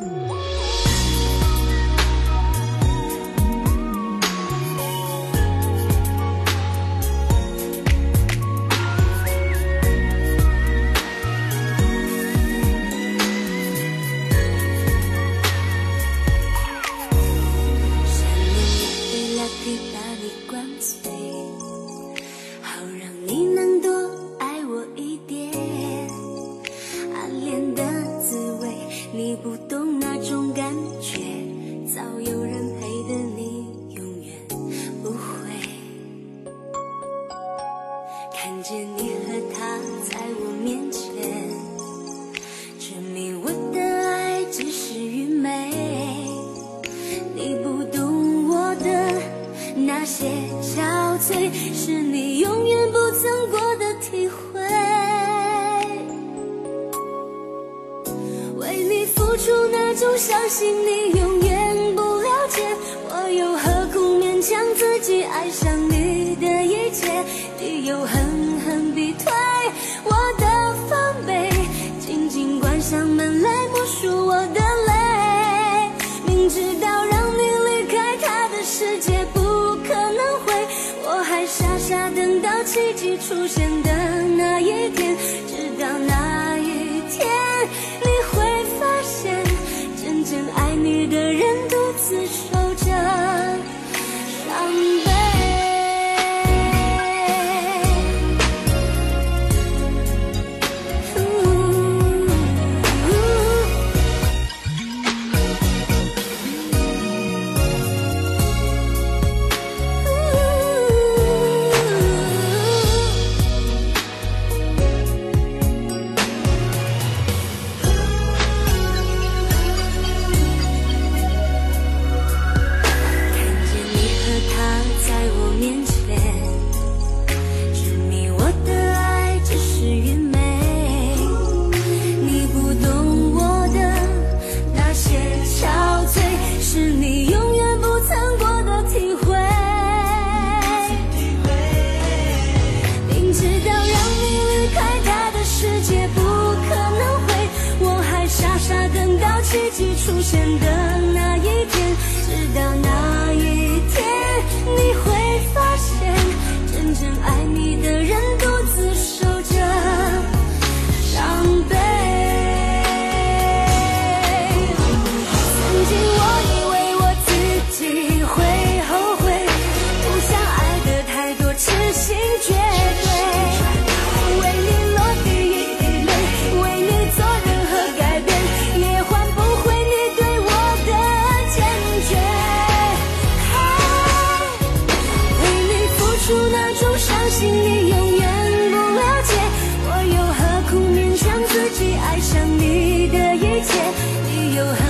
Mm-hmm. 相信你永远不了解，我又何苦勉强自己爱上你的一切？你又狠狠逼退我的防备，紧紧关上门来默数我下等到奇迹出现的那一天，直到那一天出现的那一天直到心你永远不了解，我又何苦勉强自己爱上你的一切，你又何？